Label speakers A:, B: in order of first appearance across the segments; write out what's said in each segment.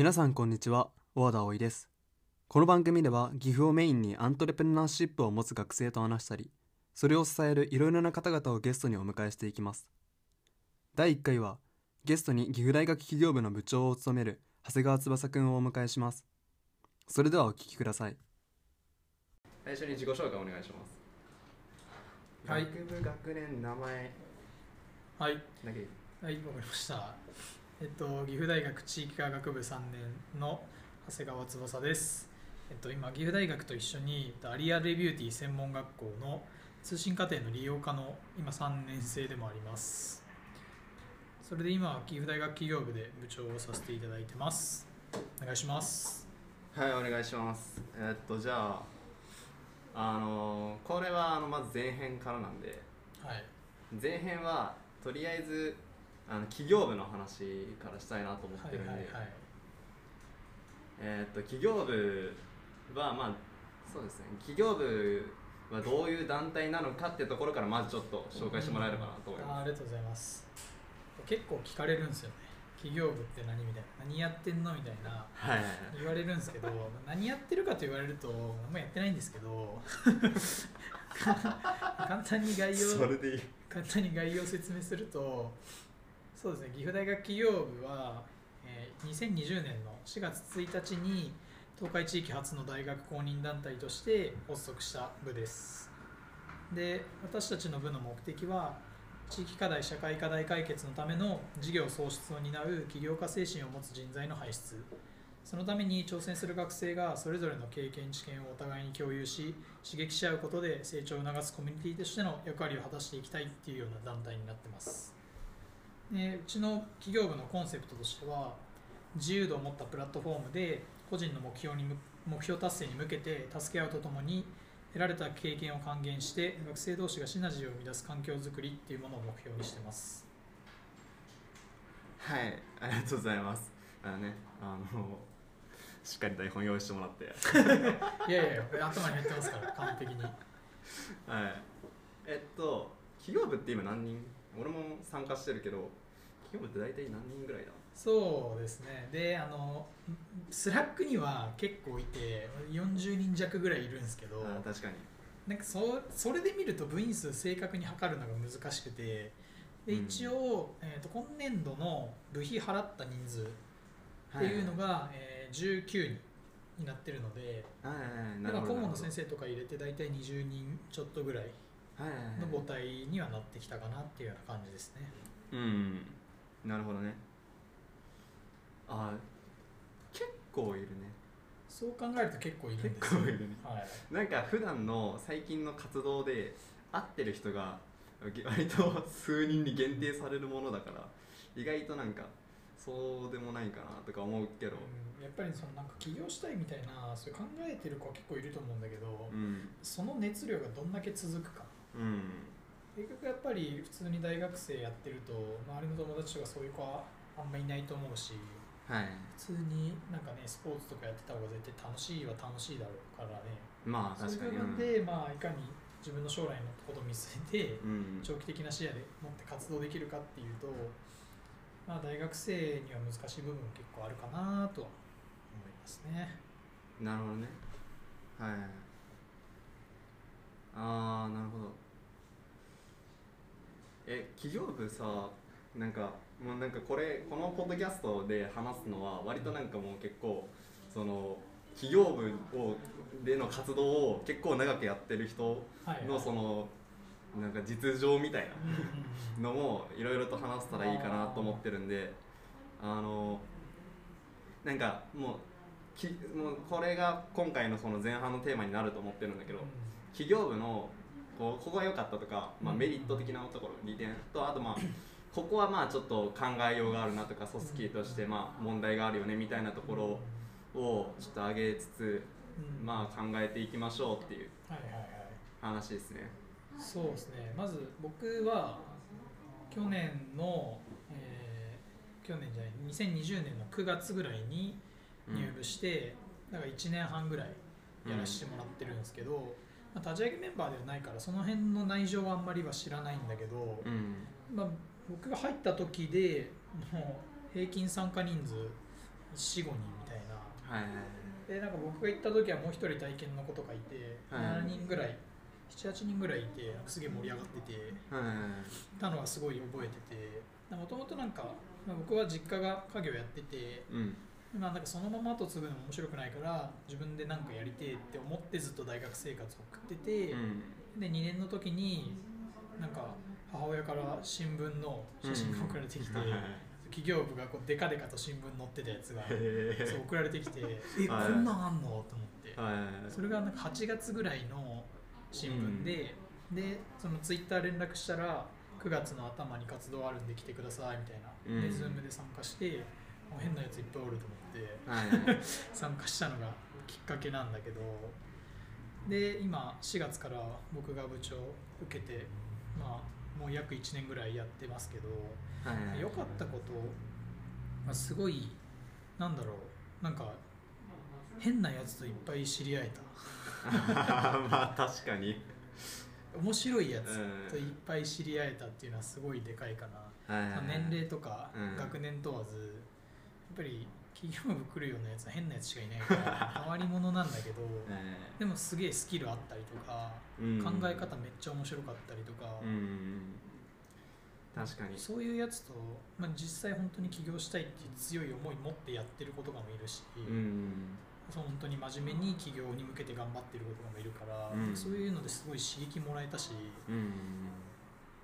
A: 皆さんこんにちは。大田葵です。この番組では岐阜をメインにアントレプレナーシップを持つ学生と話したりそれを支えるいろいろな方々をゲストにお迎えしていきます。第1回はゲストに岐阜大学企業部の部長を務める長谷川翼くんをお迎えします。それではお聞きください。最初に自己紹介お願いします。
B: はい。
A: 学部学年名前。
B: はい、はい、わかりました。えっと、岐阜大学地域科学部3年の長谷川翼です。えっと、今、岐阜大学と一緒に、えっとアリアレビューティー専門学校の通信課程の利用科の今3年生でもあります。それで今は岐阜大学企業部で部長をさせていただいてます。お願いします。
A: はいお願いしますえーっとじゃああのーこれはあのまず前編からなんで
B: はい。
A: 前編はとりあえずあの企業部の話からしたいなと思っ
B: はい
A: てるんで、
B: はいはい。
A: えーっと企業部はまあそうですね企業部はどういう団体なのかっていうところからまずちょっと紹介してもらえればなと思います、
B: あーありがとうございます。結構聞かれるんですよね。企業部って何みたいな。何やってんのみたいな。
A: はいはいはい
B: 言われるんですけど何やってるかと言われるとあんまやってないんですけど 簡単に概要簡単に概要を説明するとそうですね。岐阜大学企業部は、えー2020年の4月1日に東海地域初の大学公認団体として発足した部です。で私たちの部の目的は地域課題社会課題解決のための事業創出を担う起業家精神を持つ人材の輩出。そのために挑戦する学生がそれぞれの経験知見をお互いに共有し刺激し合うことで成長を促すコミュニティとしての役割を果たしていきたいっていうような団体になってます。でうちの企業部のコンセプトとしては自由度を持ったプラットフォームで個人の目標にむ目標達成に向けて助け合うとともに得られた経験を還元して学生同士がシナジーを生み出す環境づくりっていうものを目標にしてます。
A: はいありがとうございます。あのねあのしっかり台本用意してもらって。
B: いやいやいや頭に入ってますから完璧に。
A: はい。えっと起業部って今何人？俺も参加してるけど起業部って大体何人ぐらいだ
B: そうですね。であのスラックには結構いて40人弱ぐらいいるんですけど
A: あ確かに。
B: なんかそそれで見ると部員数正確に測るのが難しくてで
A: うん。
B: 一応、えー、と今年度の部費払った人数っていうのが、えー19人になってるので
A: はいはいはい
B: だから顧問の先
A: 生
B: 生とか入れて大体20人ちょっとぐらい
A: はいはいはい
B: の母体にはなってきたかなっていうような感じですね。
A: うん。なるほどね。あ結構いるね。
B: そう考えると結構いるんです
A: 結構いるね。
B: はい。
A: なんか普段の最近の活動で会ってる人が割と数人に限定されるものだから意外となんかそうでもないかなとか思うけど。
B: うん。やっぱりそのなんか起業したいみたいなそういう考えてる子は結構いると思うんだけど、
A: うん。
B: その熱量がどんだけ続くか
A: うん。
B: 結局やっぱり普通に大学生やってると周りの友達とかそういう子はあんまいないと思うし
A: はい。
B: 普通になんかねスポーツとかやってた方が絶対楽しいは楽しいだろうからね。
A: まあ
B: そういう
A: 確かに。
B: 部分で、まあいかに自分の将来のことを見据えて
A: うん。
B: 長期的な視野で持って活動できるかっていうと、まあ、大学生には難しい部分も結構あるかなとは思いますね。
A: なるほどね。はいああなるほど。え企業部さなんかもうなんかこれこのポッドキャストで話すのは割となんかもう結構その企業部をでの活動を結構長くやってる人
B: はい、
A: のそのなんか実情みたいなのもいろいろと話せたらいいかなと思ってるんであのなんかもうきもうこれが今回のその前半のテーマになると思ってるんだけど企業部のこうここが良かったとか、まあ、メリット的なところ利点とあとまあ ここはまあちょっと考えようがあるなとか組織としてまあ問題があるよねみたいなところをちょっと上げつつ
B: うん。
A: まあ考えていきましょうっていう
B: はいはいはい。
A: 話ですね。
B: そうですね。まず僕は去年の、えー去年じゃない2020年の9月ぐらいに入部して、だから1年半ぐらいやらせてもらってるんですけど、まあ、立ち上げメンバーではないからその辺の内情はあんまりは知らないんだけど、
A: うん。
B: まあ、僕が入った時でもう平均参加人数45人みたいな。
A: はいはい
B: でなんか僕が行った時はもう一人体験の子とかいて、
A: はい。
B: 7人ぐらい78人ぐらいいてすげえ盛り上がってて
A: はいはい
B: たのはすごい覚えててもともとなんか、まあ僕は実家が家業やってて、
A: うん
B: まあ、なんかそのまま後継ぐのも面白くないから自分で何かやりてえって思ってずっと大学生活を送ってて、
A: うん。
B: で2年の時になんか母親から新聞の写真が送られてきて、
A: うん。はい
B: 企業部がこうデカデカと新聞載ってたやつが
A: へ
B: そう送られてきて えこ
A: はい。
B: んなんあんの？と思って。
A: はい
B: それがなんか8月ぐらいの新聞で、でそのツイッター連絡したら9月の頭に活動あるんで来てくださいみたいな、
A: うん。
B: で Zoom で参加してもう変なやついっぱいおると思って
A: はい。は い
B: 参加したのがきっかけなんだけどで今4月から僕が部長受けてまあもう約1年ぐらいやってますけど
A: はいはい。
B: 良かったこと、まあ、すごいなんだろうなんか変なやつといっぱい知り合え
A: まあ確かに。
B: た面白いやつ
A: うん。
B: といっぱい知り合えたっていうのはすごいでかいかな、
A: はいはいはい。
B: 年齢とか
A: うん。
B: 学年問わずやっぱり企業部来るようなやつは変なやつしかいないから変わり者なんだけど
A: え
B: でもすげえスキルあったりとか、
A: うん。
B: 考え方めっちゃ面白かったりとか、
A: うん確かに。
B: そういうやつと、まあ、実際本当に起業したいっていう強い思い持ってやってる子とかもいるし、
A: うん
B: そう本当に真面目に起業に向けて頑張ってる子とかもいるから、
A: うん。
B: そういうのですごい刺激もらえたし
A: うん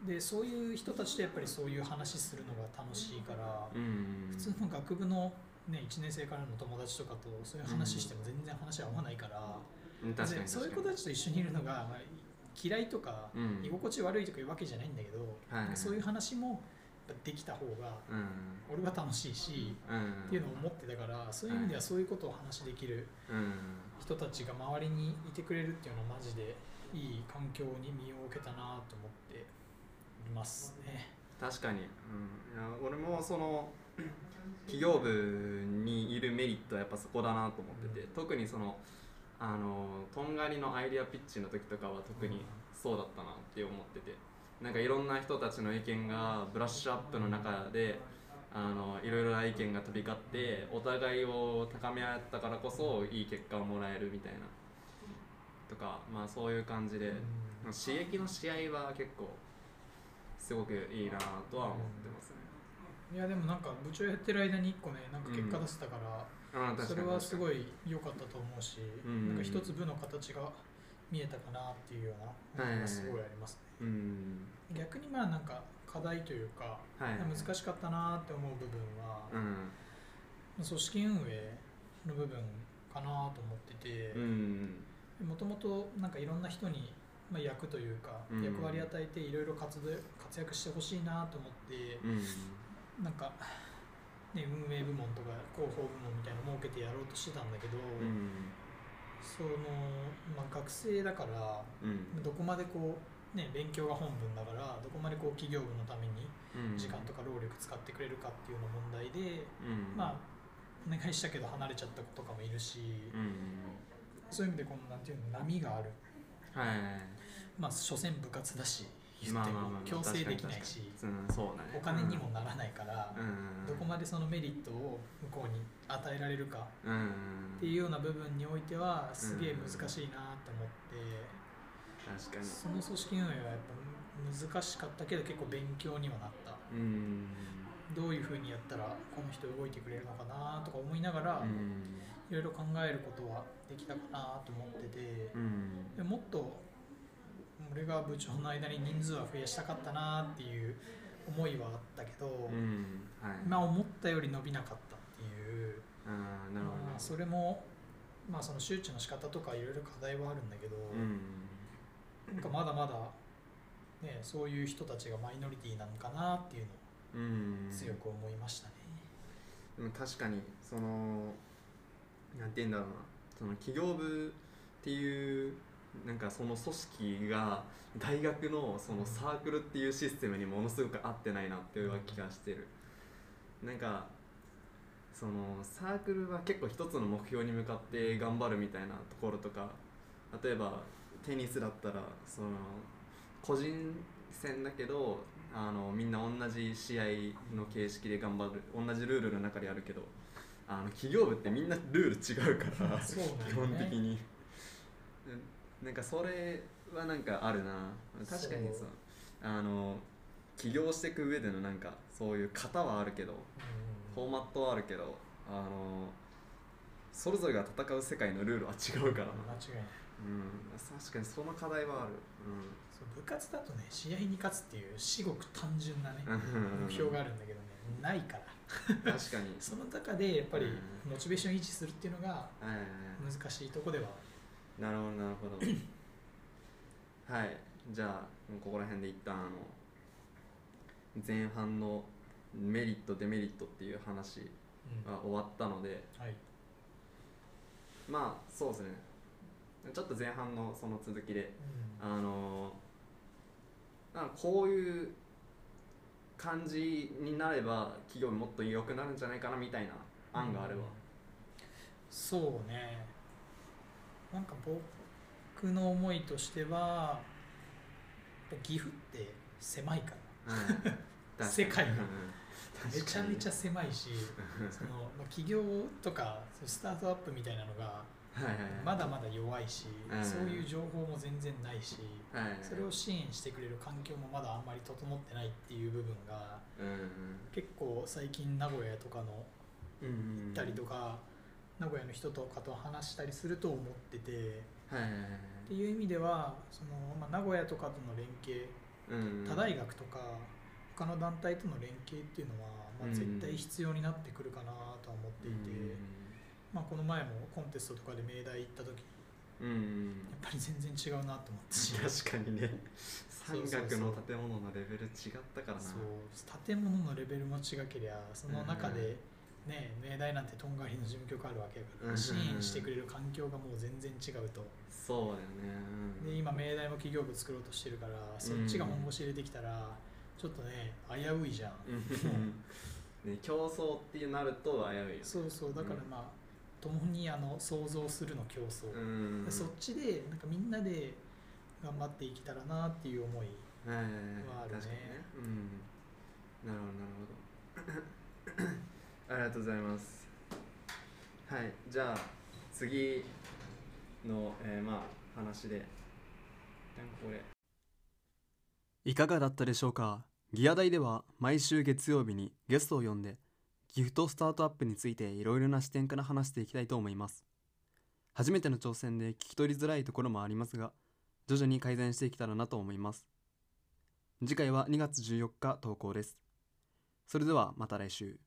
B: でそういう人たちとやっぱりそういう話するのが楽しいから、
A: うん。
B: 普通の学部の、ね、1年生からの友達とかとそういう話しても全然話合わないから、
A: うん。確かに
B: でそういう子たちと一緒にいるのが、まあ、嫌いとか、
A: うん。
B: 居心地悪いとかいうわけじゃないんだけど、そういう話もできた方が
A: うん。
B: 俺は楽しいし、
A: うん。
B: っていうのを思ってたからそういう意味ではそういうことを話できる
A: うん。
B: 人たちが周りにいてくれるっていうのはマジでいい環境に身を置けたなと思って。いますね。
A: 確かに、うん、いや俺もその 企業部にいるメリットはやっぱそこだなと思ってて、特にそのあのとんがりのアイデアピッチの時とかは特にそうだったなって思っててなんかいろんな人たちの意見がブラッシュアップの中であのいろいろな意見が飛び交ってお互いを高め合ったからこそいい結果をもらえるみたいなとかまあそういう感じで、刺激の試合は結構すごくいいなとは思ってますね。
B: いやでもなんか部長やってる間に1個ねなんか結果出せたから、
A: あー
B: それはす
A: い。
B: ごい良かったと思うし、
A: うん
B: なんか一つ部の形が見えたかなっていうような思いがすごいありますね。
A: うん。
B: 逆にまあなんか課題というか、
A: はい。
B: 難しかったなって思う部分は、
A: うん。
B: 組織運営の部分かなと思ってて
A: うん。
B: もともとなんかいろんな人に、まあ、役というか、
A: うん
B: 役割与えていろいろ活動活躍してほしいなと思って、
A: うん。
B: なんか、ね、運営部門とか広報部門みたいなの設けてやろうとしてたんだけど、
A: うん。
B: その、まあ、学生だから
A: うん。
B: どこまでこう、ね、勉強が本分だからどこまでこう企業部のために
A: うん。
B: 時間とか労力使ってくれるかっていうの問題で、
A: うん。
B: まあお願いしたけど離れちゃった子とかもいるし、
A: うん。
B: そういう意味でこのなんていうの波がある
A: はい。
B: まあ所詮部活だし言っても強制できないし
A: うん、そうだね。
B: お金にもならないから、
A: うん。
B: どこまでそのメリットを向こうに与えられるか
A: うん。
B: っていうような部分においてはすげえ難しいなと思って、
A: 確かに。
B: その組織運営はやっぱ難しかったけど結構勉強にはなった
A: うん。
B: ふうにやったらこの人動いてくれるのかなとか思いながら、
A: うん。
B: いろいろ考えることはできたかなと思ってて、
A: うん。
B: でもっと俺が部長の間に人数は増やしたかったなっていう思いはあったけど、
A: うん。はい。
B: まあ思ったより伸びなかったっていう、
A: ああ、なるほど。
B: まあそれもまあその周知の仕方とかいろいろ課題はあるんだけど、
A: うん。
B: なんかまだまだ、ね、そういう人たちがマイノリティなのかなっていうの
A: うん。
B: を強く思いましたね。
A: でも確かにそのなんて言うんだろうな。その企業部っていうなんかその組織が大学のそのサークルっていうシステムにものすごく合ってないなっていう気がしてる。なんかそのサークルは結構一つの目標に向かって頑張るみたいなところとか例えばテニスだったらその個人戦だけどあのみんな同じ試合の形式で頑張る同じルールの中でやるけどあの企業部ってみんなルール違うから基本的に。うんなんかそれはなんかあるな。確かに
B: そ
A: そう。うあの起業していく上でのなんかそういう型はあるけどフォーマットはあるけどあのそれぞれが戦う世界のルールは違うからな。
B: 間違いない
A: うん。確かにその課題はある。
B: そう部活だとね試合に勝つっていう至極単純なね
A: うん。
B: 目標があるんだけどねないから。
A: 確かに。
B: その中でやっぱり
A: うん。
B: モチベーション維持するっていうのが難しいとこでは
A: なるほどなるほど。はい。じゃあここら辺で一旦あの前半のメリットデメリットっていう話
B: うん。
A: が終わったので
B: はい。
A: まあそうですねちょっと前半のその続きで
B: うん。
A: あのなんかこういう感じになれば企業もっと良くなるんじゃないかなみたいな案があれば、
B: そうね。なんか僕の思いとしては岐阜って狭いから。
A: うん。
B: 世界が。
A: うん
B: めちゃめちゃ
A: 確
B: 狭いしその、まあ、企業とかスタートアップみたいなのがまだまだ弱いし、
A: うん。
B: そういう情報も全然ないし、それを支援してくれる環境もまだあんまり整ってないっていう部分が
A: うん
B: 結構最近名古屋とかの行ったりとか、名古屋の人とかと話したりすると思っててっていう意味ではその、まあ、名古屋とかとの連携他大学とか他の団体との連携っていうのは、ま絶対必要になってくるかなとは思っていて、まあ、この前もコンテストとかで明大行った時
A: うんうん。
B: やっぱり全然違うなと思ったし。
A: 確かにね。三
B: そうそうそう。
A: 学の建物のレベル違ったからな。
B: そう建物のレベルも違けりゃその中で、ね、明大なんてとんがりの事務局あるわけだから、
A: うん
B: 支援してくれる環境がもう全然違うと。
A: そうだよね。うん
B: で今明大も企業部作ろうとしてるからそっちが本腰入れてきたらちょっとね危ういじゃん、
A: うん。ね競争ってなると危ういよね。
B: そうそうだからまあ共にあの想像するの競争、
A: うん。
B: でそっちでなんかみんなで頑張っていけたらなっていう思い
A: は
B: あるね。
A: ね。うん。なるほどなるほど。ありがとうございます。はい。じゃあ次の、えーまあ話で。
C: いかがだったでしょうか？ギア大では毎週月曜日にゲストを呼んでギフトスタートアップについていろいろな視点から話していきたいと思います。初めての挑戦で聞き取りづらいところもありますが徐々に改善していけたらなと思います。次回は2月14日投稿です。それではまた来週。